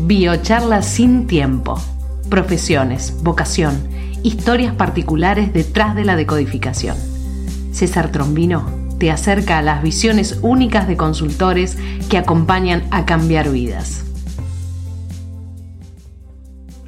Biocharla sin tiempo. Profesiones, vocación, historias particulares detrás de la decodificación. César Trombino te acerca a las visiones únicas de consultores que acompañan a cambiar vidas.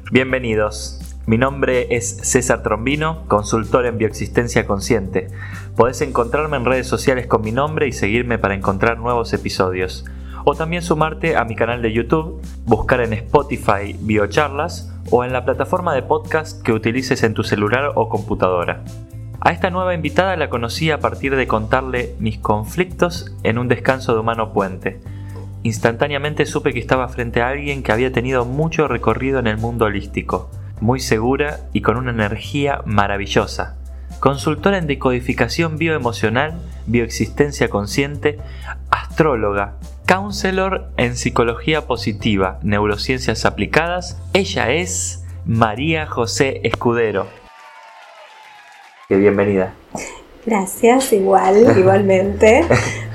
Bienvenidos. Mi nombre es César Trombino, consultor en bioexistencia consciente. Podés encontrarme en redes sociales con mi nombre y seguirme para encontrar nuevos episodios. O también sumarte a mi canal de YouTube, buscar en Spotify Biocharlas o en la plataforma de podcast que utilices en tu celular o computadora. A esta nueva invitada la conocí a partir de contarle mis conflictos en un descanso de humano puente. Instantáneamente supe que estaba frente a alguien que había tenido mucho recorrido en el mundo holístico muy segura y con una energía maravillosa. Consultora en decodificación bioemocional, bioexistencia consciente, astróloga, counselor en psicología positiva, neurociencias aplicadas, ella es María José Escudero. Qué bienvenida. Gracias, igual, igualmente.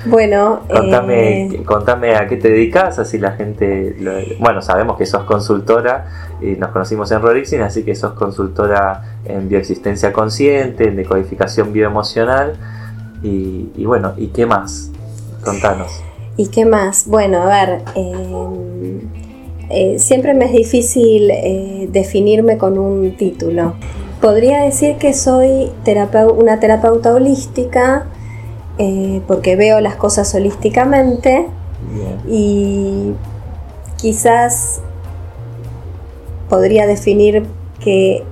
Bueno, contame, eh, contame a qué te dedicas, así la gente. bueno, sabemos que sos consultora y nos conocimos en Rorixin, así que sos consultora en bioexistencia consciente, en decodificación bioemocional. Y, bueno, ¿y qué más? Contanos. ¿Y qué más? Bueno, a ver, em, eh, siempre me es difícil eh, definirme con un título. Podría decir que soy una terapeuta holística eh, porque veo las cosas holísticamente y quizás podría definir que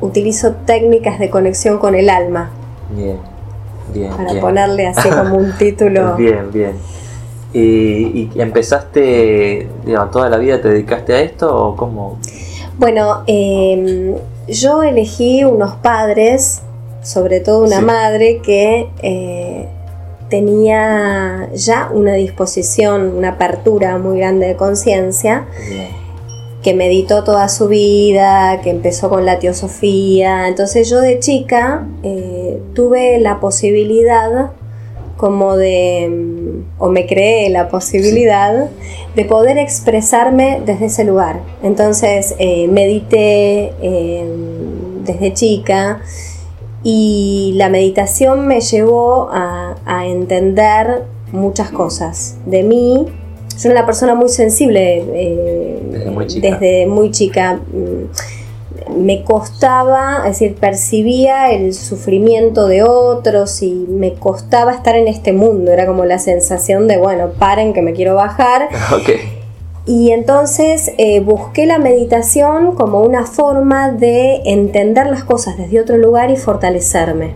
utilizo técnicas de conexión con el alma. Bien, bien. Para ponerle así como un título. bien, bien. ¿Y, empezaste, digamos, toda la vida te dedicaste a esto o cómo? Bueno, em, yo elegí unos padres sobre todo una madre que eh, tenía ya una disposición, una apertura muy grande de conciencia, que meditó toda su vida, que empezó con la teosofía. Entonces yo de chica eh, tuve la posibilidad como de, o me creé la posibilidad de poder expresarme desde ese lugar. Entonces eh, medité desde chica y la meditación me llevó a, entender muchas cosas de mí. Soy una persona muy sensible eh, desde, muy chica. Mm, me costaba, es decir, percibía el sufrimiento de otros y me costaba estar en este mundo. Era como la sensación de, bueno, paren que me quiero bajar. Okay. Y entonces eh, busqué la meditación como una forma de entender las cosas desde otro lugar y fortalecerme.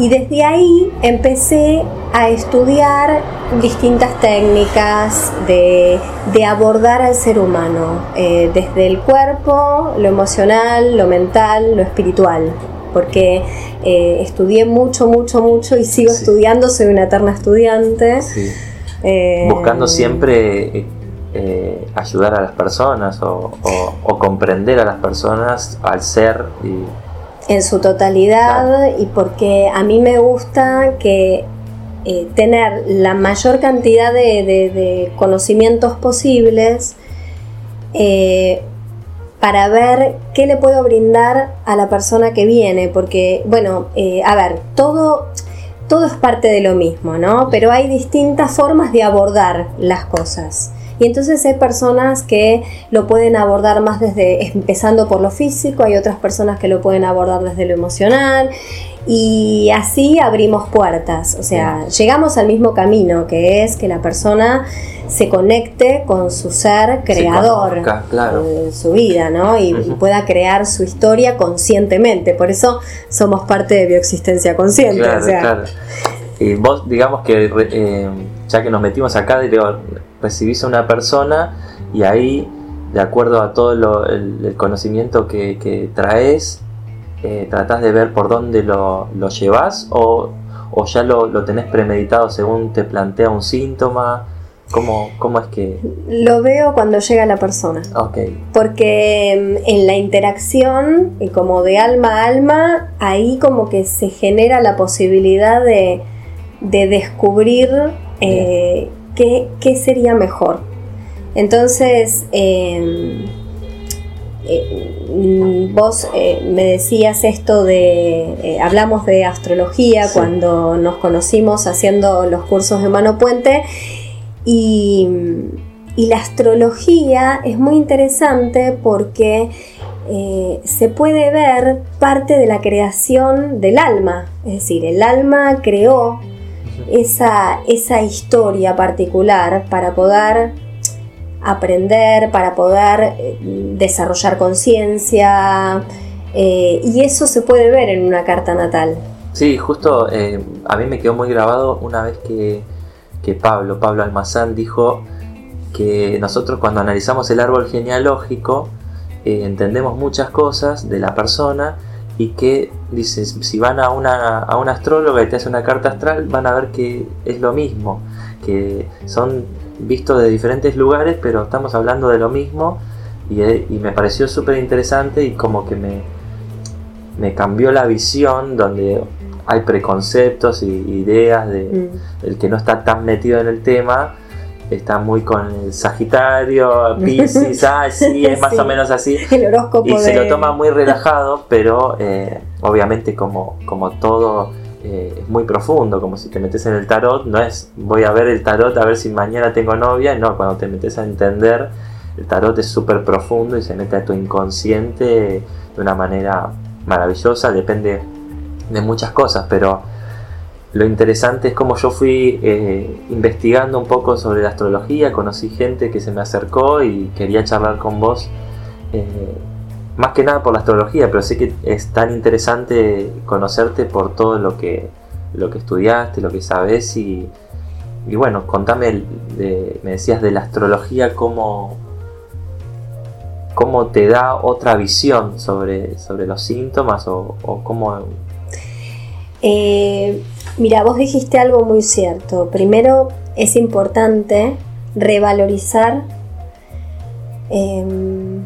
Y desde ahí empecé a estudiar distintas técnicas de, abordar al ser humano, eh, desde el cuerpo, lo emocional, lo mental, lo espiritual porque eh, estudié mucho, mucho, mucho y sigo estudiando, soy una eterna estudiante. Sí. Eh, Buscando siempre eh, ayudar a las personas o, comprender a las personas al ser. En su totalidad y porque a mí me gusta que eh, tener la mayor cantidad de, conocimientos posibles para ver qué le puedo brindar a la persona que viene, porque, bueno, a ver, todo, todo es parte de lo mismo, ¿no? Pero hay distintas formas de abordar las cosas. Y entonces hay personas que lo pueden abordar más desde, empezando por lo físico, hay otras personas que lo pueden abordar desde lo emocional, y así abrimos puertas, o sea, llegamos al mismo camino, que es que la persona se conecte con su ser creador de su vida, ¿no? Y, pueda crear su historia conscientemente. Por eso somos parte de bioexistencia consciente. Claro, claro. Y vos, digamos que eh, ya que nos metimos acá, recibís a una persona y ahí, de acuerdo a todo el, conocimiento que traes, eh, tratás de ver por dónde lo, lo llevas o, ya lo, tenés premeditado según te plantea un síntoma? ¿Cómo, ¿Cómo, es que...? Lo veo cuando llega la persona. Okay. Porque mm, en la interacción, y como de alma a alma, ahí como que se genera la posibilidad de, descubrir eh, qué, qué, sería mejor. Entonces, em, eh, vos eh, me decías esto de, hablamos de astrología cuando nos conocimos haciendo los cursos de Mano Puente y, y la astrología es muy interesante porque se puede ver parte de la creación del alma, es decir, el alma creó esa, esa historia particular para poder aprender, para poder eh, desarrollar conciencia, eh, y eso se puede ver en una carta natal. Sí, justo eh, a mí me quedó muy grabado una vez que, que Pablo, Pablo Almazán, dijo que nosotros cuando analizamos el árbol genealógico entendemos muchas cosas de la persona y que dice, si van a una, a una astróloga y te hace una carta astral, van a ver que es lo mismo, que son visto de diferentes lugares, pero estamos hablando de lo mismo y, eh, me pareció súper interesante y como que me, me cambió la visión donde hay preconceptos y ideas de mm. el que no está tan metido en el tema está muy con el Sagitario, Pisces, ah, sí, es más o menos así. El horóscopo y se lo toma muy relajado, pero eh, obviamente como, como todo eh, es muy profundo, como si te metes en el tarot, no es voy a ver el tarot a ver si mañana tengo novia, no, cuando te metes a entender, el tarot es súper profundo y se mete a tu inconsciente de una manera maravillosa, depende de muchas cosas, pero lo interesante es como yo fui eh, investigando un poco sobre la astrología, conocí gente que se me acercó y quería charlar con vos. Eh, más que nada por la astrología, pero sé que es tan interesante conocerte por todo lo que, lo que estudiaste, lo que sabes y, bueno, contame, me decías de la astrología, cómo, cómo te da otra visión sobre, sobre los síntomas o, cómo... Eh, mira, vos dijiste algo muy cierto. Primero es importante revalorizar em,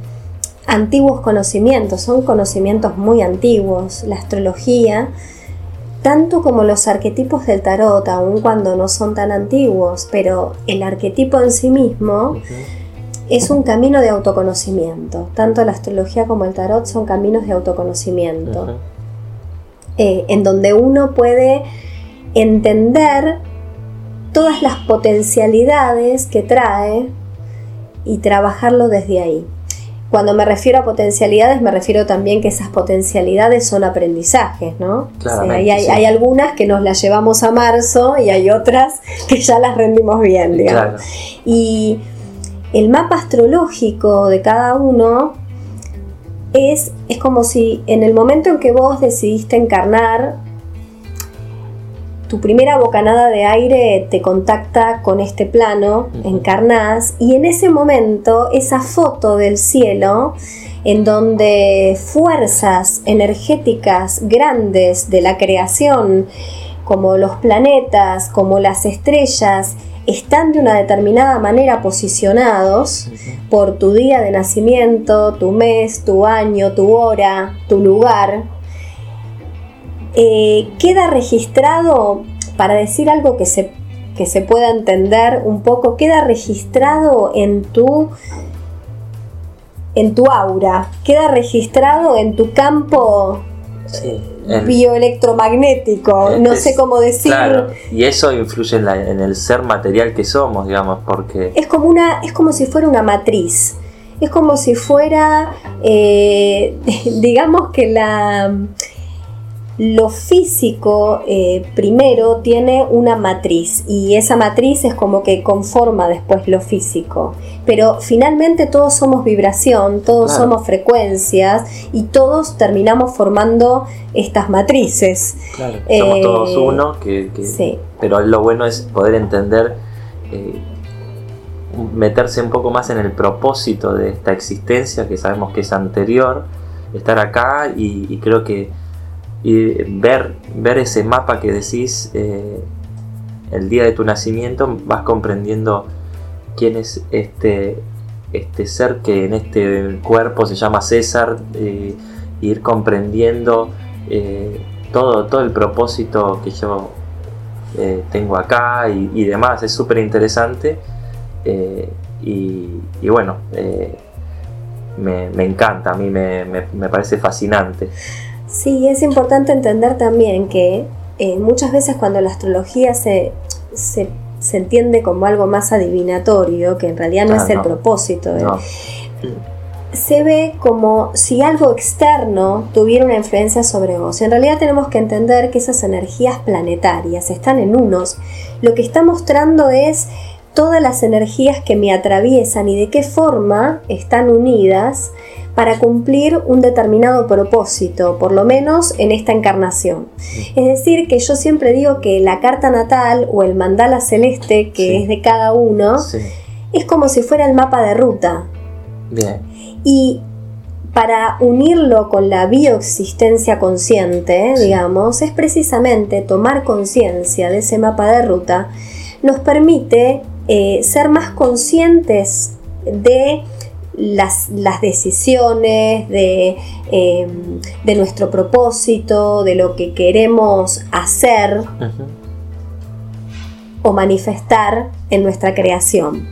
antiguos conocimientos, son conocimientos muy antiguos, la astrología, tanto como los arquetipos del tarot, aun cuando no son tan antiguos, pero el arquetipo en sí mismo es un camino de autoconocimiento, tanto la astrología como el tarot son caminos de autoconocimiento, eh, en donde uno puede entender todas las potencialidades que trae y trabajarlo desde ahí. Cuando me refiero a potencialidades, me refiero también que esas potencialidades son aprendizajes, ¿no? hay, algunas que nos las llevamos a marzo y hay otras que ya las rendimos bien, digamos. Y el mapa astrológico de cada uno es, es como si en el momento en que vos decidiste encarnar tu primera bocanada de aire te contacta con este plano, encarnás, y en ese momento esa foto del cielo, en donde fuerzas energéticas grandes de la creación, como los planetas, como las estrellas, están de una determinada manera posicionados por tu día de nacimiento, tu mes, tu año, tu hora, tu lugar, eh, queda registrado, para decir algo que se, que se pueda entender un poco, queda registrado en tu, en tu aura, queda registrado en tu campo bioelectromagnético, no sé cómo decirlo. y eso influye en, el ser material que somos, digamos, porque... Es como, una, es como si fuera una matriz. Es como si fuera, eh, digamos que la, lo físico eh, primero tiene una matriz y esa matriz es como que conforma después lo físico. Pero finalmente todos somos vibración, todos somos frecuencias y todos terminamos formando estas matrices. Claro, somos todos eh, uno, que, pero lo bueno es poder entender, eh, meterse un poco más en el propósito de esta existencia que sabemos que es anterior, estar acá y creo que y ver, ver ese mapa que decís eh, el día de tu nacimiento, vas comprendiendo quién es este, este ser que en este cuerpo se llama César, eh, ir comprendiendo eh, todo, todo el propósito que yo tengo acá y, demás, es súper interesante. y, bueno, eh, me, encanta, a mí me, parece fascinante. Sí, es importante entender también que eh, muchas veces cuando la astrología se, se, entiende como algo más adivinatorio, que en realidad no es el propósito, se ve como si algo externo tuviera una influencia sobre vos. En realidad tenemos que entender que esas energías planetarias están en unos. Lo que está mostrando es todas las energías que me atraviesan y de qué forma están unidas para cumplir un determinado propósito, por lo menos en esta encarnación. Es decir, que yo siempre digo que la carta natal o el mandala celeste, que es de cada uno, es como si fuera el mapa de ruta. Bien. Y para unirlo con la bioexistencia consciente, digamos, es precisamente tomar conciencia de ese mapa de ruta, nos permite eh, ser más conscientes de las, decisiones, em, de, nuestro propósito, de lo que queremos hacer o manifestar en nuestra creación.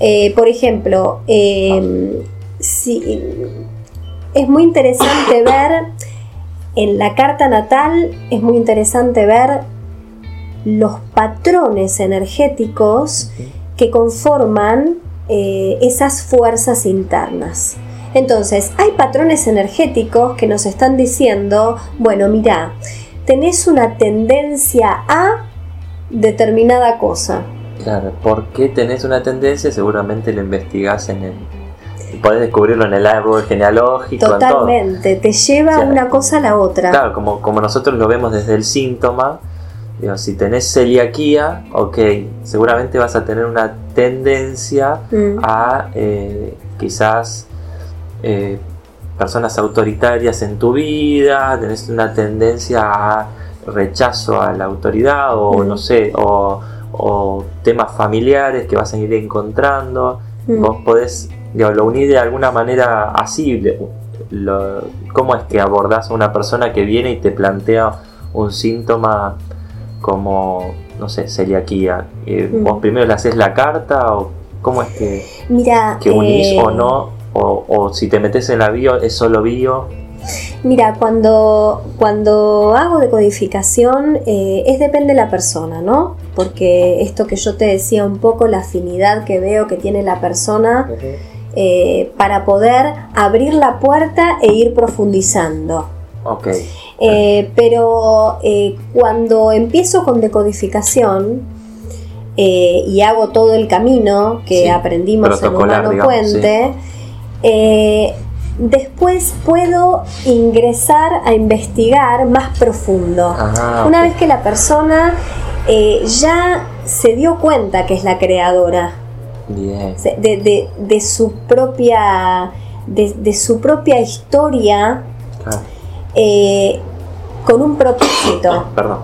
Eh, por ejemplo, em, es muy interesante ver en la carta natal, es muy interesante ver los patrones energéticos que conforman eh, esas fuerzas internas. Entonces, hay patrones energéticos que nos están diciendo, bueno, mira, tenés una tendencia a determinada cosa. Claro, ¿por qué tenés una tendencia? Seguramente lo investigás en el... Podés descubrirlo en el árbol genealógico. Totalmente, te lleva una cosa a la otra. Claro, como, como nosotros lo vemos desde el síntoma, si tenés celiaquía, ok, seguramente vas a tener una tendencia mm. a eh, quizás eh, personas autoritarias en tu vida, tenés una tendencia a rechazo a la autoridad o mm. no sé, o o temas familiares que vas a ir encontrando. Mm. Vos podés, lo unir de alguna manera así. ¿Cómo es que abordás a una persona que viene y te plantea un síntoma como, no sé, celiaquía? Eh, mm. ¿Vos primero le haces la carta o cómo es que, Mira, que unís o eh, no? O, o si te metes en la bio, es solo bio. Mira, cuando, cuando hago decodificación eh, es depende de la persona, ¿no? Porque esto que yo te decía un poco, la afinidad que veo que tiene la persona eh, para poder abrir la puerta e ir profundizando. Ok. Eh, pero cuando empiezo con decodificación y hago todo el camino que aprendimos en Humano Puente, después puedo ingresar a investigar más profundo. Ah, Una vez que la persona eh, ya se dio cuenta que es la creadora de, su propia de, su propia historia eh, con un propósito. Perdón.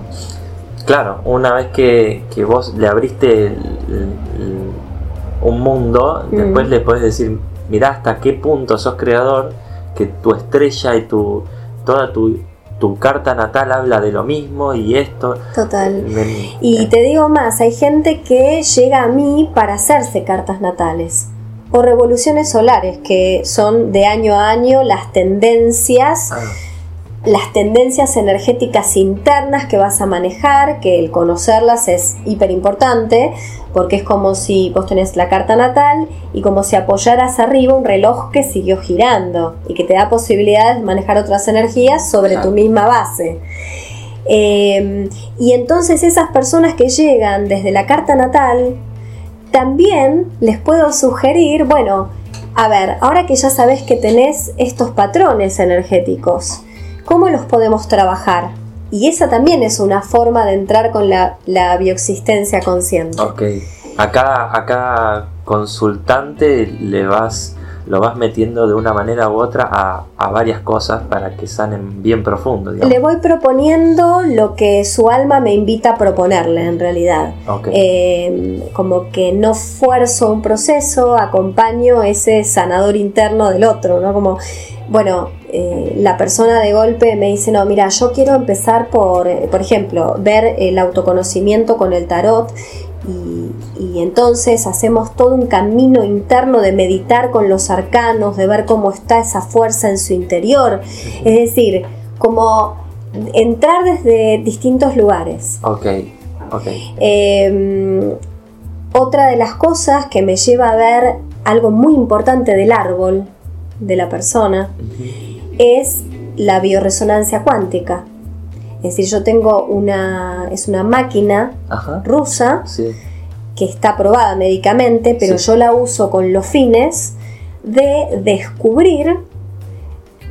Claro, una vez que, vos le abriste un mundo, después mm. le podés decir, mirá hasta qué punto sos creador, que tu estrella y tu toda tu, tu carta natal habla de lo mismo y esto. Total. y te digo más, hay gente que llega a mí para hacerse cartas natales o revoluciones solares, que son de año a año las tendencias. Ah las tendencias energéticas internas que vas a manejar, que el conocerlas es hiper importante, porque es como si vos tenés la carta natal y como si apoyaras arriba un reloj que siguió girando y que te da posibilidad de manejar otras energías sobre tu misma base. Em, y entonces esas personas que llegan desde la carta natal, también les puedo sugerir, bueno, a ver, ahora que ya sabes que tenés estos patrones energéticos, ¿Cómo los podemos trabajar? Y esa también es una forma de entrar con la, bioexistencia consciente. Ok. Acá, acá consultante le vas lo vas metiendo de una manera u otra a, varias cosas para que sanen bien profundo. Le voy proponiendo lo que su alma me invita a proponerle en realidad. Eh, como que no fuerzo un proceso, acompaño ese sanador interno del otro, ¿no? Como, bueno, eh, la persona de golpe me dice, no, mira, yo quiero empezar por, eh, por ejemplo, ver el autoconocimiento con el tarot y, entonces hacemos todo un camino interno de meditar con los arcanos, de ver cómo está esa fuerza en su interior. Es decir, como entrar desde distintos lugares. Ok, ok. Em, otra de las cosas que me lleva a ver algo muy importante del árbol de la persona es la bioresonancia cuántica. Es decir, yo tengo una, es una máquina rusa que está aprobada médicamente, pero yo la uso con los fines de descubrir,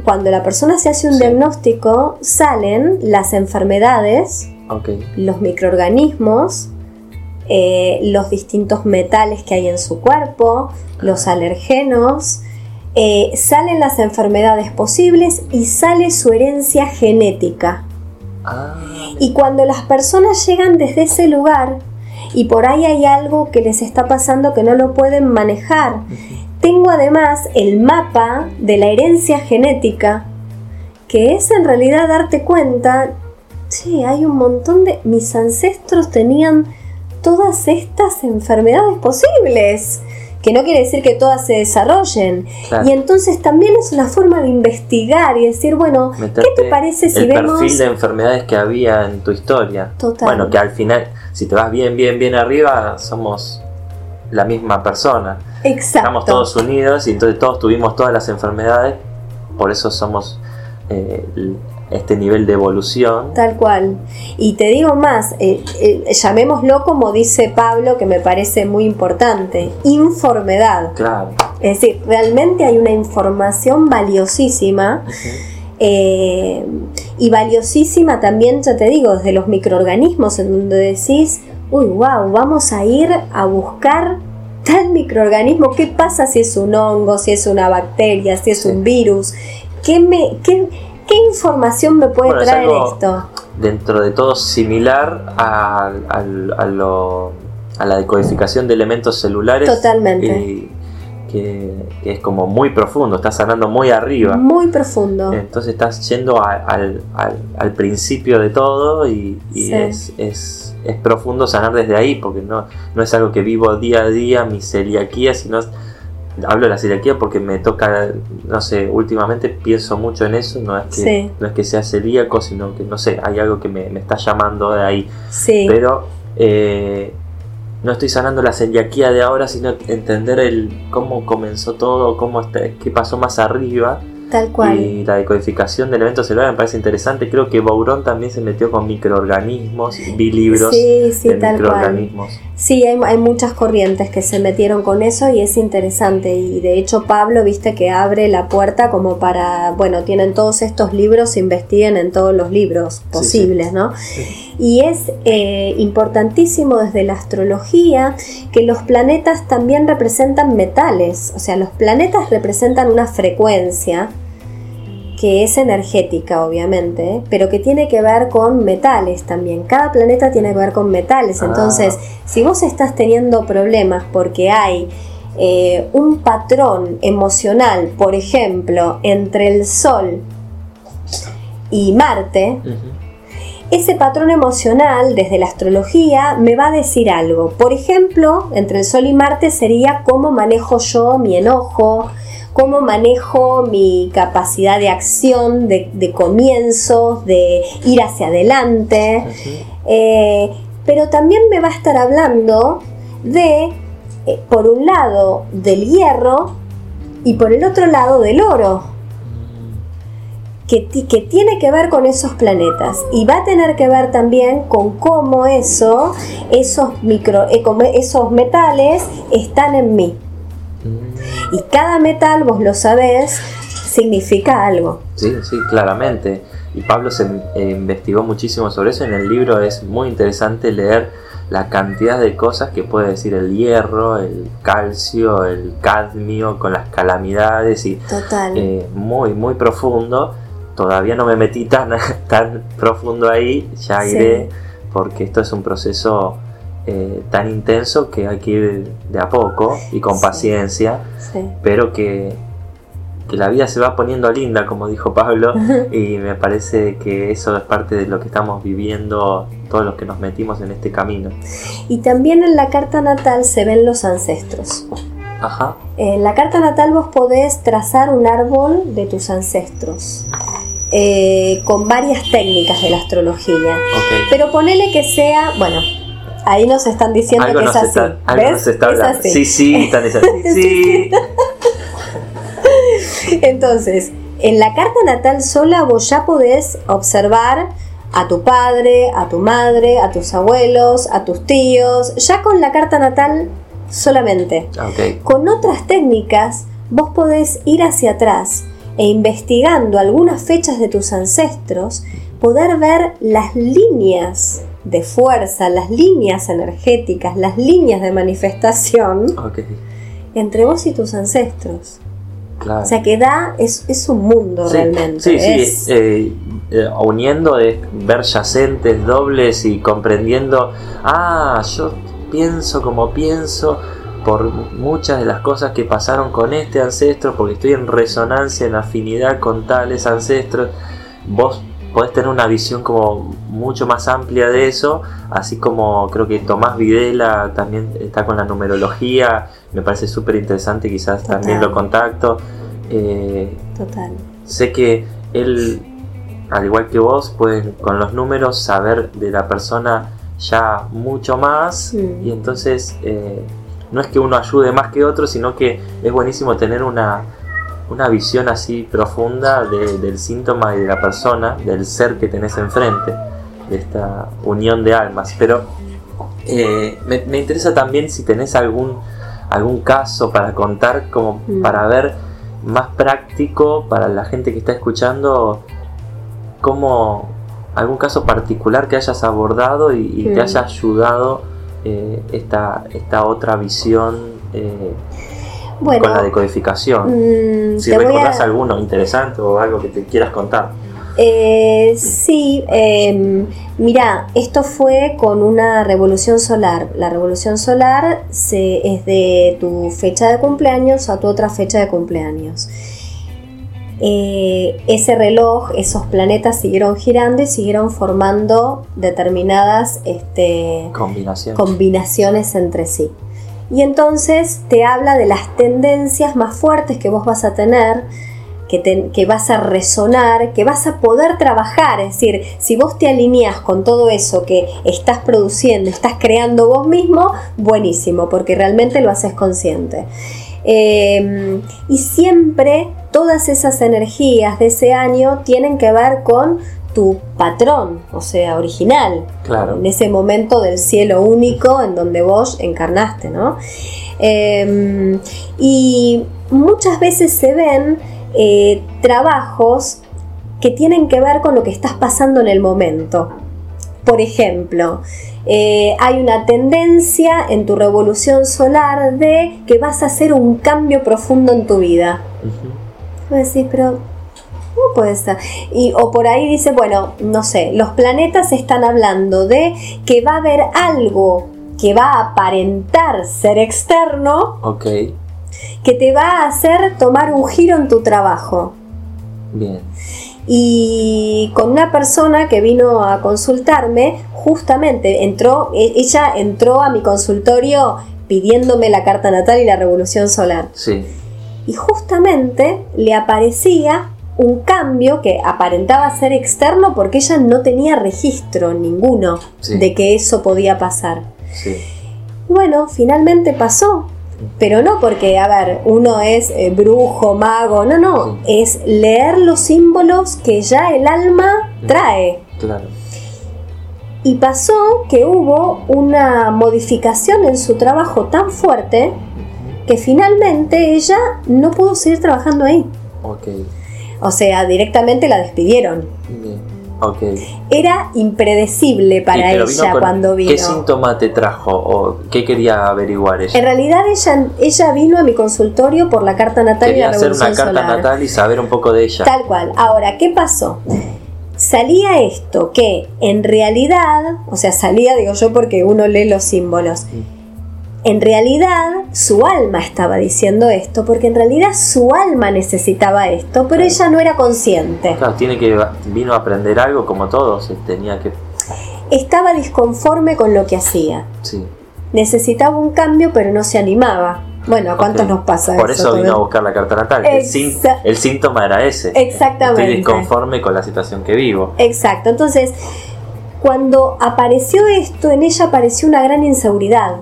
cuando la persona se hace un diagnóstico, salen las enfermedades, los microorganismos, eh, los distintos metales que hay en su cuerpo, los alergenos, eh, salen las enfermedades posibles y sale su herencia genética. Ah. Y cuando las personas llegan desde ese lugar y por ahí hay algo que les está pasando que no lo pueden manejar, tengo además el mapa de la herencia genética, que es en realidad darte cuenta, sí, hay un montón de... Mis ancestros tenían todas estas enfermedades posibles que no quiere decir que todas se desarrollen. Y entonces también es una forma de investigar y decir, bueno, ¿qué te parece si el vemos... El perfil de enfermedades que había en tu historia. Total. Bueno, que al final, si te vas bien, bien, bien arriba, somos la misma persona. Exacto. Estamos todos unidos y entonces todos tuvimos todas las enfermedades, por eso somos... Eh, este nivel de evolución. Tal cual. Y te digo más, eh, eh, llamémoslo como dice Pablo, que me parece muy importante, informedad. Claro. Es decir, realmente hay una información valiosísima. Eh, y valiosísima también, ya te digo, desde los microorganismos, en donde decís, uy, wow, vamos a ir a buscar tal microorganismo, qué pasa si es un hongo, si es una bacteria, si es un virus, qué me, qué, ¿Qué información me puede traer esto? Dentro de todo similar a, la decodificación de elementos celulares. Totalmente. que, es como muy profundo, estás sanando muy arriba. Muy profundo. Entonces estás yendo al, principio de todo y, es, es, profundo sanar desde ahí, porque no, no es algo que vivo día a día, mi celiaquía, sino hablo de la celiaquía porque me toca, no sé, últimamente pienso mucho en eso, no es que, no es que sea celíaco, sino que, no sé, hay algo que me, está llamando de ahí. Sí. Pero eh, no estoy sanando la celiaquía de ahora, sino entender el cómo comenzó todo, cómo está, qué pasó más arriba Tal cual. Y la decodificación de elementos celulares me parece interesante. Creo que Bauron también se metió con microorganismos. Vi libros sí, sí, de microorganismos. Sí, hay, hay, muchas corrientes que se metieron con eso y es interesante. Y de hecho, Pablo, viste que abre la puerta como para. Bueno, tienen todos estos libros, investiguen en todos los libros posibles, ¿no? Y es eh, importantísimo desde la astrología que los planetas también representan metales. O sea, los planetas representan una frecuencia que es energética, obviamente, pero que tiene que ver con metales también. Cada planeta tiene que ver con metales. Entonces, ah. si vos estás teniendo problemas porque hay eh, un patrón emocional, por ejemplo, entre el Sol y Marte, ese patrón emocional desde la astrología me va a decir algo. Por ejemplo, entre el Sol y Marte sería cómo manejo yo mi enojo, cómo manejo mi capacidad de acción, de, de comienzos, de ir hacia adelante. Eh, pero también me va a estar hablando de, eh, por un lado, del hierro y por el otro lado del oro. Que, que, tiene que ver con esos planetas y va a tener que ver también con cómo eso, esos, micro, eh, esos metales están en mí. Y cada metal, vos lo sabés, significa algo. Sí, sí, claramente. Y Pablo se eh, investigó muchísimo sobre eso. En el libro es muy interesante leer la cantidad de cosas que puede decir el hierro, el calcio, el cadmio, con las calamidades y Total. Eh, muy, muy profundo. Todavía no me metí tan, tan profundo ahí, ya iré, porque esto es un proceso eh, tan intenso que hay que ir de a poco y con paciencia, pero que que la vida se va poniendo linda, como dijo Pablo, y me parece que eso es parte de lo que estamos viviendo todos los que nos metimos en este camino. Y también en la carta natal se ven los ancestros. Ajá. En la carta natal vos podés trazar un árbol de tus ancestros. eh, con varias técnicas de la astrología. Ok. Pero ponele que sea, bueno, ahí nos están diciendo Algo que nos es así. está, algo ¿ves? nos está Es hablando. así. Sí, sí, están diciendo, sí. Entonces, en la carta natal sola vos ya podés observar a tu padre, a tu madre, a tus abuelos, a tus tíos, ya con la carta natal solamente. Ok. Con otras técnicas vos podés ir hacia atrás e investigando algunas fechas de tus ancestros, poder ver las líneas de fuerza, las líneas energéticas, las líneas de manifestación entre vos y tus ancestros. Claro. O sea que da, es, es un mundo Sí, realmente. Sí, sí, eh, eh, uniendo es ver yacentes dobles y comprendiendo, ah, yo pienso como pienso por muchas de las cosas que pasaron con este ancestro, porque estoy en resonancia, en afinidad con tales ancestros. Vos podés tener una visión como mucho más amplia de eso, así como creo que Tomás Videla también está con la numerología, me parece súper interesante, quizás también lo contacto. Eh, Total. sé que él, al igual que vos, pueden con los números saber de la persona ya mucho más Mm. y entonces eh, no es que uno ayude más que otro, sino que es buenísimo tener una, una visión así profunda de- del síntoma y de la persona, del ser que tenés enfrente, de esta unión de almas. Pero eh, me, me interesa también si tenés algún, algún caso para contar, como Mm. para ver más práctico para la gente que está escuchando, como algún caso particular que hayas abordado y, y te Mm. haya ayudado eh, esta, esta otra visión eh, Bueno, con la decodificación. mm, Si a- recordás alguno interesante o algo que te quieras contar. Eh, sí, eh, mira, esto fue con una revolución solar. La revolución solar se, es de tu fecha de cumpleaños a tu otra fecha de cumpleaños. Eh, ese reloj, esos planetas siguieron girando y siguieron formando determinadas este, Combinación. combinaciones entre sí. Y entonces te habla de las tendencias más fuertes que vos vas a tener, que, vas a resonar, que vas a poder trabajar. Es decir, si vos te alineás con todo eso que estás produciendo, estás creando vos mismo, buenísimo, porque realmente lo haces consciente. Eh, y siempre todas esas energías de ese año tienen que ver con tu patrón, o sea, original, Claro. en ese momento del cielo único en donde vos encarnaste, ¿no? Eh, y muchas veces se ven eh, trabajos que tienen que ver con lo que estás pasando en el momento. Por ejemplo, eh, hay una tendencia en tu revolución solar de que vas a hacer un cambio profundo en tu vida. Vos decís, pero ¿cómo puede ser? Y, o por ahí dice, bueno, no sé, los planetas están hablando de que va a haber algo que va a aparentar ser externo Ok, que te va a hacer tomar un giro en tu trabajo. bien. Y con una persona que vino a consultarme, justamente entró, e- ella entró a mi consultorio pidiéndome la carta natal y la revolución solar. Sí, y justamente le aparecía un cambio que aparentaba ser externo porque ella no tenía registro ninguno Sí. de que eso podía pasar. sí. Bueno, finalmente pasó. Pero no porque, a ver, uno es eh, brujo, mago, no, no, es leer los símbolos que ya el alma trae. Claro. Y pasó que hubo una modificación en su trabajo tan fuerte que finalmente ella no pudo seguir trabajando ahí. Ok, O sea, directamente la despidieron. bien. Ok. Era impredecible para Y, ella cuando vino. ¿Qué síntoma te trajo o qué quería averiguar ella? En realidad ella, ella vino a mi consultorio por la carta natal y Quería la hacer revolución una carta solar. natal y saber un poco de ella. Tal cual. Ahora, ¿qué pasó? Salía esto que en realidad, o sea, salía, digo yo, porque uno lee los símbolos. En realidad su alma estaba diciendo esto, porque en realidad su alma necesitaba esto, pero ella no era consciente. Claro, tiene que vino a aprender algo como todos, tenía que estaba disconforme con lo que hacía. Sí. Necesitaba un cambio, pero no se animaba. Bueno, ¿a cuántos nos pasa Por eso, vino a buscar la carta natal. El, el, síntoma era ese. Exactamente. Estoy disconforme con la situación que vivo. Exacto. Entonces, cuando apareció esto, en ella apareció una gran inseguridad.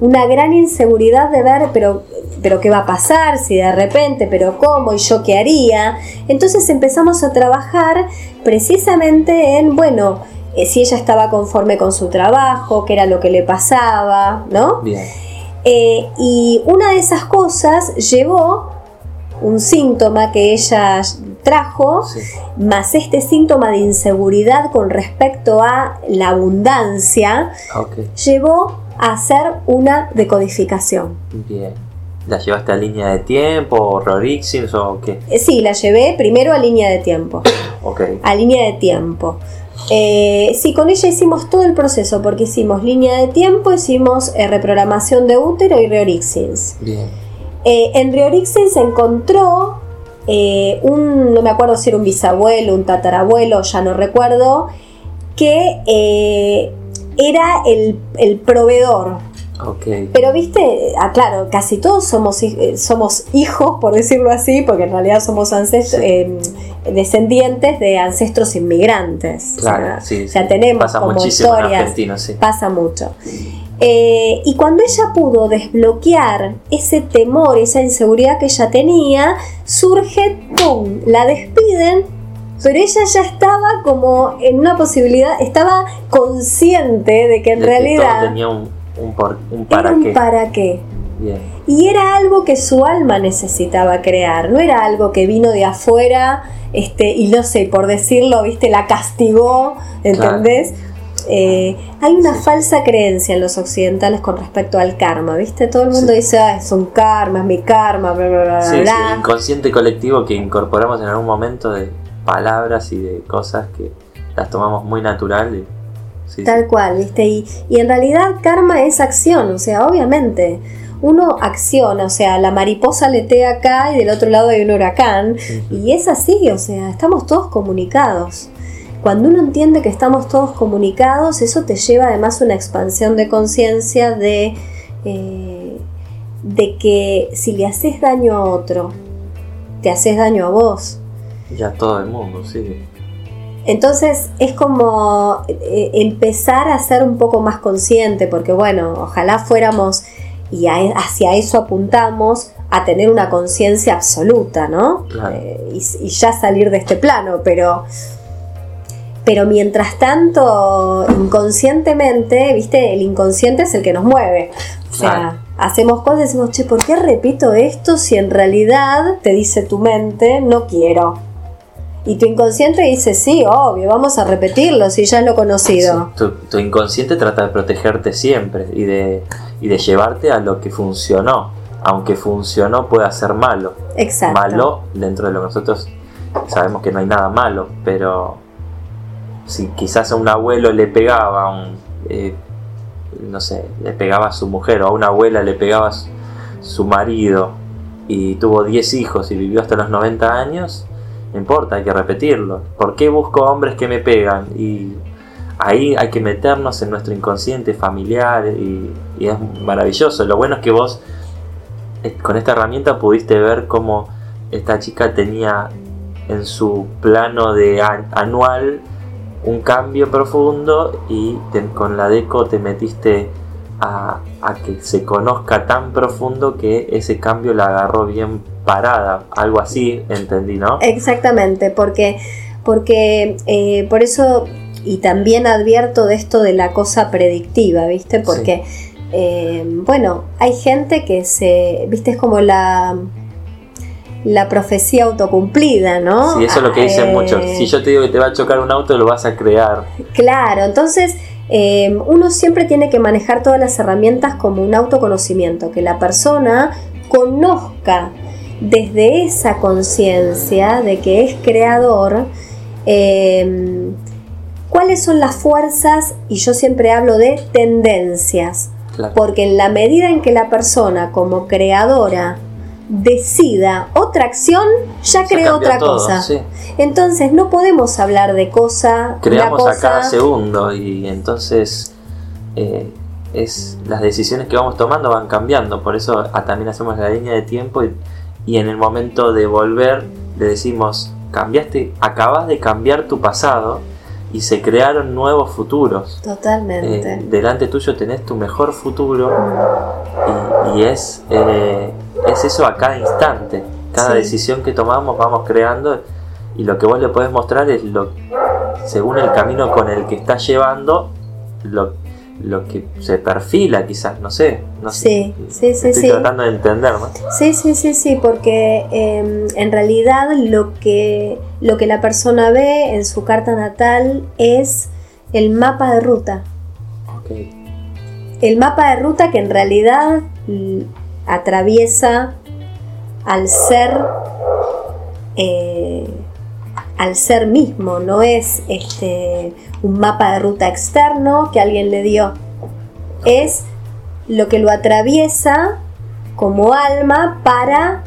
Una gran inseguridad de ver, pero pero qué va a pasar si de repente, pero cómo y yo qué haría. Entonces empezamos a trabajar precisamente en, bueno, eh, si ella estaba conforme con su trabajo, qué era lo que le pasaba, ¿no? Bien. Eh, y una de esas cosas llevó un síntoma que ella trajo, más este síntoma de inseguridad con respecto a la abundancia, llevó a hacer una decodificación. Bien. ¿La llevaste a línea de tiempo o Rorixins o qué? Eh, sí, la llevé primero a línea de tiempo. ok. A línea de tiempo. Eh, sí, con ella hicimos todo el proceso porque hicimos línea de tiempo, hicimos eh, reprogramación de útero y Reorixins. Bien. en Reorixins se encontró un, no me acuerdo si era un bisabuelo, un tatarabuelo, ya no recuerdo, que era el, el proveedor pero viste, ah, claro, casi todos somos, eh, somos hijos, por decirlo así, porque en realidad somos ancestros, em, descendientes de ancestros inmigrantes. Claro, sí, ya tenemos pasa como historias. Pasa mucho. Eh, y cuando ella pudo desbloquear ese temor, esa inseguridad que ella tenía, surge, ¡pum! La despiden pero ella ya estaba como en una posibilidad, estaba consciente de que en realidad tenía un, un, para un qué. para qué. Y era algo que su alma necesitaba crear, no era algo que vino de afuera este, y no sé, por decirlo, viste, la castigó, ¿entendés? Eh, hay una falsa creencia en los occidentales con respecto al karma, ¿viste? Todo el mundo dice, ah, es un karma, es mi karma, bla, bla, bla, sí, inconsciente colectivo que incorporamos en algún momento de palabras y de cosas que las tomamos muy natural Tal cual, ¿viste? Y, y en realidad karma es acción, o sea, obviamente uno acciona, o sea, la mariposa letea acá y del otro lado hay un huracán, y es así, o sea, estamos todos comunicados. Cuando uno entiende que estamos todos comunicados, eso te lleva además a una expansión de conciencia de, eh, de que si le haces daño a otro, te haces daño a vos. Ya todo el mundo, sí. Entonces es como eh, empezar a ser un poco más consciente, porque bueno, ojalá fuéramos y hacia eso apuntamos a tener una conciencia absoluta, ¿no? Eh, y, ya salir de este plano, pero, pero mientras tanto, inconscientemente, viste, el inconsciente es el que nos mueve. O sea, hacemos cosas y decimos, che, ¿por qué repito esto si en realidad te dice tu mente, no quiero? Y tu inconsciente dice, sí, obvio, vamos a repetirlo si ya es lo conocido. tu, inconsciente trata de protegerte siempre y de, y de llevarte a lo que funcionó. Aunque funcionó puede ser malo. Exacto. Malo dentro de lo que nosotros sabemos que no hay nada malo, pero si quizás a un abuelo le pegaba, un, eh, no sé, le pegaba a su mujer o a una abuela le pegaba a su marido y tuvo 10 hijos y vivió hasta los 90 años, no importa, hay que repetirlo. ¿Por qué busco hombres que me pegan? Y ahí hay que meternos en nuestro inconsciente familiar y, es maravilloso. Lo bueno es que vos eh, con esta herramienta pudiste ver cómo esta chica tenía en su plano de anual un cambio profundo y con la deco te metiste a, a, que se conozca tan profundo que ese cambio la agarró bien parada, algo así, entendí, ¿no? Exactamente, porque, porque eh, por eso, y también advierto de esto de la cosa predictiva, ¿viste? Porque, eh, bueno, hay gente que se, ¿viste? Es como la la profecía autocumplida, ¿no? Sí, eso es lo que dicen eh, muchos. Si yo te digo que te va a chocar un auto, lo vas a crear. Claro, entonces uno siempre tiene que manejar todas las herramientas como un autoconocimiento, que la persona conozca desde esa conciencia de que es creador, em, cuáles son las fuerzas, y yo siempre hablo de tendencias, Porque en la medida en que la persona como creadora decida otra acción, ya creó otra cosa. Entonces no podemos hablar de cosa. Creamos a cada segundo y entonces eh, es las decisiones que vamos tomando van cambiando. Por eso ah, también hacemos la línea de tiempo y, y en el momento de volver le decimos cambiaste, acabas de cambiar tu pasado y se crearon nuevos futuros. Totalmente. Eh, delante tuyo tenés tu mejor futuro y, es, eh, es eso a cada instante. Cada decisión que tomamos vamos creando y lo que vos le podés mostrar es lo según el camino con el que estás llevando, lo, lo que se perfila quizás, no sé. No sí, sé. sí, sí, Estoy tratando de entender, ¿no? Sí, sí, sí, sí, porque em, en realidad lo que, lo que la persona ve en su carta natal es el mapa de ruta. Okay. El mapa de ruta que en realidad atraviesa al ser eh, al ser mismo, no es este, un mapa de ruta externo que alguien le dio, es lo que lo atraviesa como alma para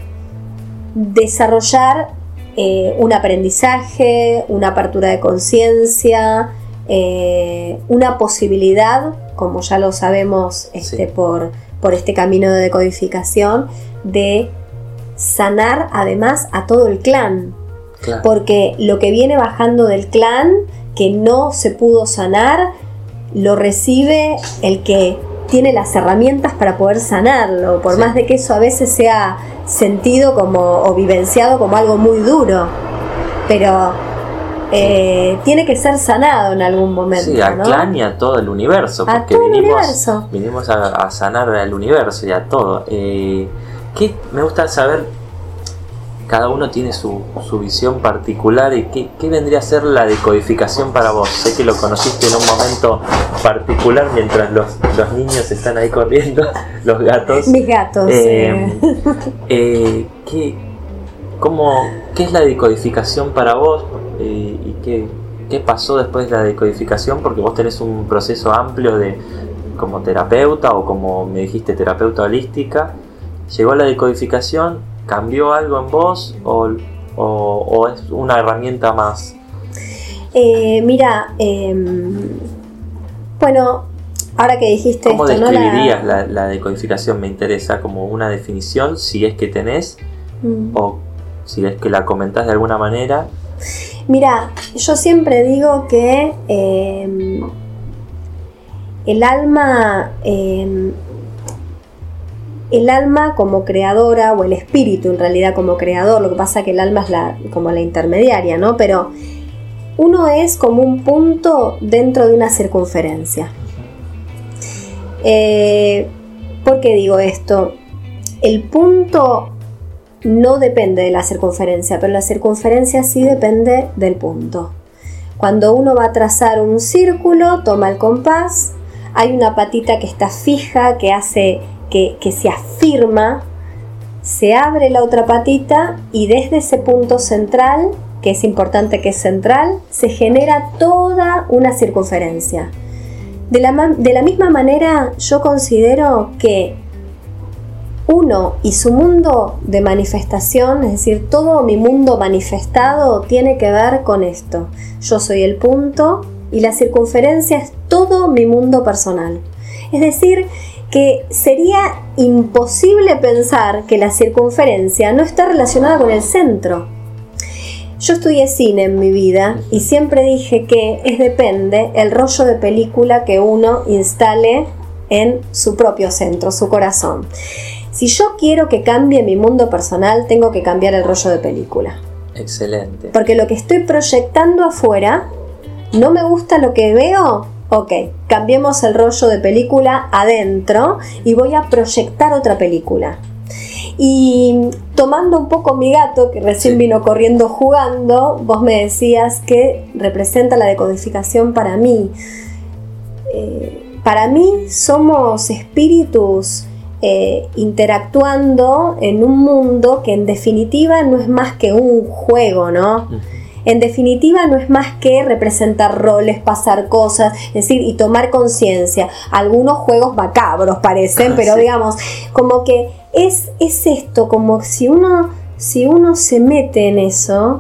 desarrollar eh, un aprendizaje, una apertura de conciencia, eh, una posibilidad, como ya lo sabemos este, por, por este camino de decodificación, de sanar además a todo el clan, porque lo que viene bajando del clan, que no se pudo sanar, lo recibe el que tiene las herramientas para poder sanarlo, por más de que eso a veces sea sentido como o vivenciado como algo muy duro. Pero eh, tiene que ser sanado en algún momento. Sí, a clan y a todo el universo. Porque a todo vinimos, el universo. Vinimos a, sanar al universo y a todo. Eh, ¿qué? Me gusta saber cada uno tiene su, visión particular y ¿qué, vendría a ser la decodificación para vos. Sé que lo conociste en un momento particular mientras los, niños están ahí corriendo, los gatos. Mis gatos. Eh, ¿qué, ¿Qué es la decodificación para vos eh, y qué, qué pasó después de la decodificación? Porque vos tenés un proceso amplio de como terapeuta o como me dijiste terapeuta holística. Llegó la decodificación ¿Cambió algo en vos o, es una herramienta más? Eh, mira, em, bueno, ahora que dijiste ¿Cómo describirías la... decodificación? Me interesa como una definición, si es que tenés, mm. o si es que la comentás de alguna manera. Mira, yo siempre digo que em, el alma em, el alma como creadora o el espíritu en realidad como creador, lo que pasa que el alma es la, como la intermediaria, ¿no? Pero uno es como un punto dentro de una circunferencia. Eh, ¿Por qué digo esto? El punto no depende de la circunferencia, pero la circunferencia sí depende del punto. Cuando uno va a trazar un círculo, toma el compás, hay una patita que está fija, que hace que, se afirma, se abre la otra patita y desde ese punto central, que es importante que es central, se genera toda una circunferencia. De la, de la misma manera, yo considero que uno y su mundo de manifestación, es decir, todo mi mundo manifestado tiene que ver con esto. Yo soy el punto y la circunferencia es todo mi mundo personal. Es decir, que sería imposible pensar que la circunferencia no está relacionada con el centro. Yo estudié cine en mi vida y siempre dije que es depende el rollo de película que uno instale en su propio centro, su corazón. Si yo quiero que cambie mi mundo personal, tengo que cambiar el rollo de película. Excelente. Porque lo que estoy proyectando afuera, no me gusta lo que veo, Ok, cambiemos el rollo de película adentro y voy a proyectar otra película. Y tomando un poco mi gato, que recién vino corriendo jugando, vos me decías que representa la decodificación para mí. Eh, para mí somos espíritus eh, interactuando en un mundo que en definitiva no es más que un juego, ¿no? en definitiva no es más que representar roles, pasar cosas, es decir, y tomar conciencia. Algunos juegos macabros parecen, pero digamos, como que es, es esto, como si uno, si uno se mete en eso,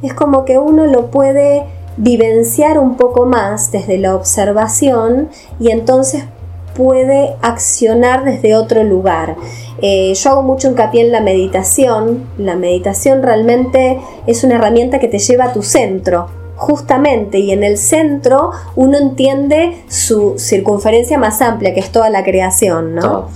es como que uno lo puede vivenciar un poco más desde la observación y entonces puede accionar desde otro lugar. Eh, yo hago mucho hincapié en la meditación. La meditación realmente es una herramienta que te lleva a tu centro, justamente, y en el centro uno entiende su circunferencia más amplia, que es toda la creación, ¿no?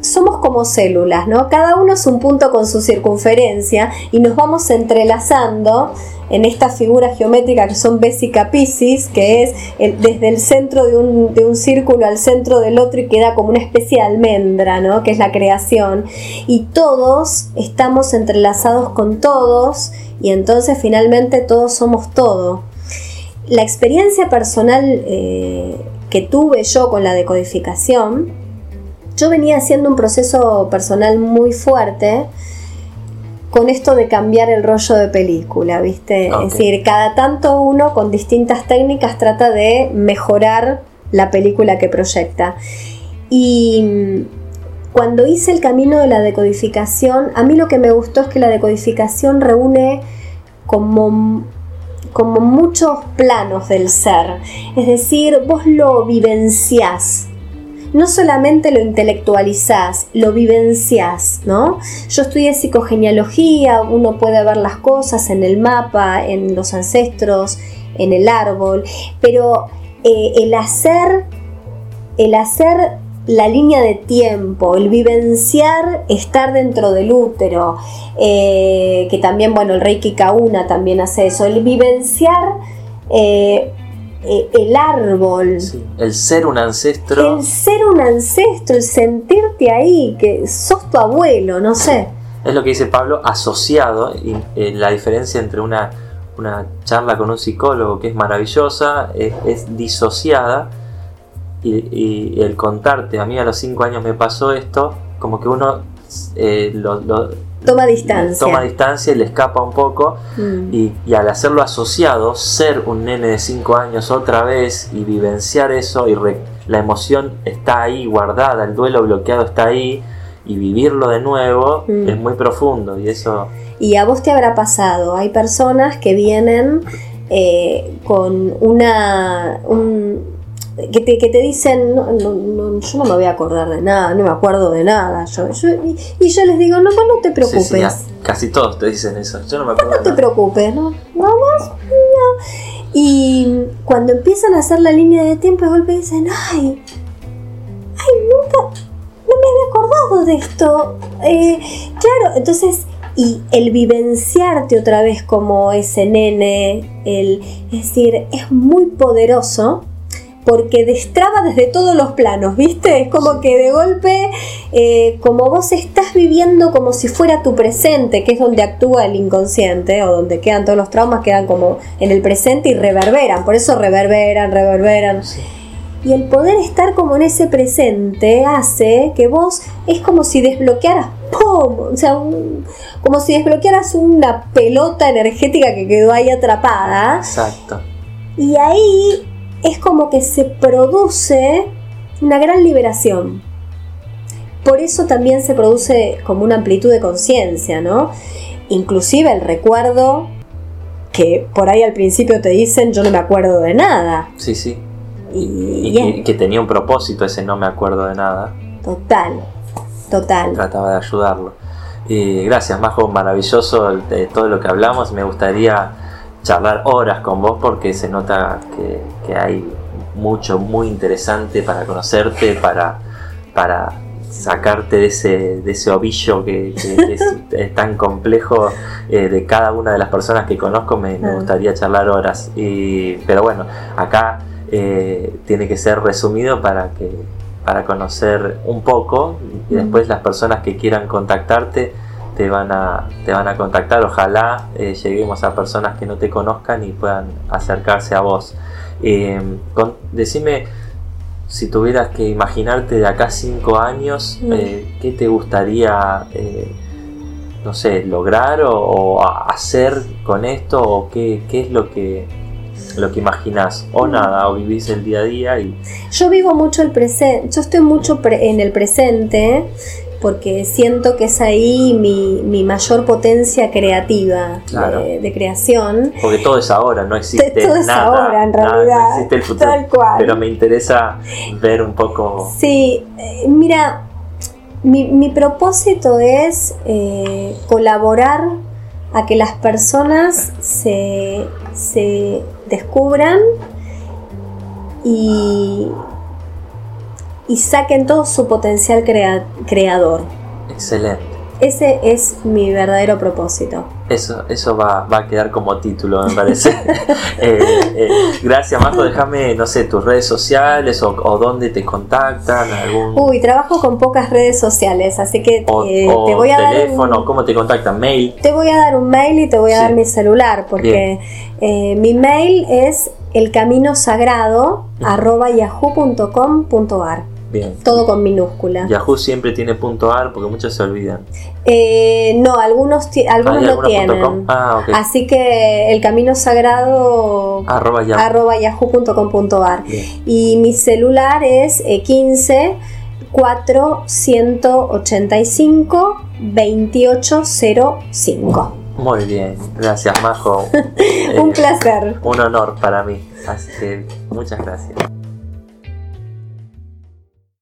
somos como células, ¿no? Cada uno es un punto con su circunferencia y nos vamos entrelazando en esta figura geométrica que son Bésica Piscis, que es desde el centro de un, de un, círculo al centro del otro y queda como una especie de almendra, ¿no? que es la creación. Y todos estamos entrelazados con todos y entonces finalmente todos somos todo. La experiencia personal eh, que tuve yo con la decodificación, yo venía haciendo un proceso personal muy fuerte con esto de cambiar el rollo de película, ¿viste? Es decir, cada tanto uno con distintas técnicas trata de mejorar la película que proyecta. Y cuando hice el camino de la decodificación, a mí lo que me gustó es que la decodificación reúne como, como muchos planos del ser. Es decir, vos lo vivenciás no solamente lo intelectualizás, lo vivenciás, ¿no? Yo estudié psicogenealogía, uno puede ver las cosas en el mapa, en los ancestros, en el árbol, pero eh, el hacer, el hacer la línea de tiempo, el vivenciar estar dentro del útero, eh, que también, bueno, el Reiki Kauna también hace eso, el vivenciar eh, eh, el árbol. el ser un ancestro. El ser un ancestro, el sentirte ahí, que sos tu abuelo, no sé. Es lo que dice Pablo, asociado, y eh, la diferencia entre una, una, charla con un psicólogo que es maravillosa, es, disociada, y, el contarte, a mí a los cinco años me pasó esto, como que uno eh, lo, toma distancia. Toma distancia y le escapa un poco. Mm. Y, al hacerlo asociado, ser un nene de 5 años otra vez y vivenciar eso, y la emoción está ahí guardada, el duelo bloqueado está ahí, y vivirlo de nuevo mm. es muy profundo. Y eso. Y a vos te habrá pasado, hay personas que vienen eh, con una. Un, que te, que te dicen, no, no, yo no me voy a acordar de nada, no me acuerdo de nada. Yo, y, yo les digo, no, no te preocupes. casi todos te dicen eso, yo no me acuerdo. No, te preocupes, ¿no? Vamos, no. Y cuando empiezan a hacer la línea de tiempo, de golpe dicen, ay, ay, nunca, no me había acordado de esto. Eh, claro, entonces y el vivenciarte otra vez como ese nene, el, es decir, es muy poderoso porque destraba desde todos los planos, ¿viste? Es como que de golpe, eh, como vos estás viviendo como si fuera tu presente, que es donde actúa el inconsciente, o donde quedan todos los traumas, quedan como en el presente y reverberan, por eso reverberan, reverberan. Y el poder estar como en ese presente hace que vos es como si desbloquearas, ¡pum! O sea, como si desbloquearas una pelota energética que quedó ahí atrapada. Exacto. Y ahí es como que se produce una gran liberación. Por eso también se produce como una amplitud de conciencia, ¿no? Inclusive el recuerdo que por ahí al principio te dicen yo no me acuerdo de nada. Sí, sí. Y, que, tenía un propósito ese no me acuerdo de nada. Total, total. Trataba de ayudarlo. Y gracias, Majo, maravilloso de todo lo que hablamos. Me gustaría charlar horas con vos porque se nota que, hay mucho muy interesante para conocerte, para, para sacarte de ese, de ese ovillo que, es, tan complejo eh, de cada una de las personas que conozco, me, gustaría charlar horas. Y, pero bueno, acá eh, tiene que ser resumido para que para conocer un poco y después las personas que quieran contactarte te van a, te van a contactar. Ojalá eh, lleguemos a personas que no te conozcan y puedan acercarse a vos. Eh, decime, si tuvieras que imaginarte de acá cinco años, mm. eh, ¿qué te gustaría no sé, lograr o, hacer con esto? ¿O qué, qué es lo que, lo que imaginás? ¿O nada? ¿O vivís el día a día? Y... Yo vivo mucho el presente, yo estoy mucho en el presente porque siento que es ahí mi, mayor potencia creativa de, creación. Porque todo es ahora, no existe todo es ahora en realidad. no existe el futuro. Tal cual. Pero me interesa ver un poco. Sí, eh, mira, mi, propósito es eh, colaborar a que las personas se, se descubran y, y saquen todo su potencial creador. Excelente. Ese es mi verdadero propósito. Eso, eso va, a quedar como título, me parece. Eh, eh, gracias, Marco. Déjame, no sé, tus redes sociales o, dónde te contactan. Algún... Uy, trabajo con pocas redes sociales, así que eh, te voy a teléfono, dar. Un, ¿Cómo te contactan? ¿Mail? Te voy a dar un mail y te voy a dar mi celular, porque mi mail es elcaminosagrado.yahoo.com.ar. Todo con minúscula. Yahoo siempre tiene punto .ar porque muchos se olvidan. Eh, no, algunos, algunos lo tienen. Ah, Así que el camino sagrado arroba, yahoo.com.ar. Y mi celular es 15 485 2805. Muy bien, gracias Majo. un placer. Un honor para mí. Así que muchas gracias.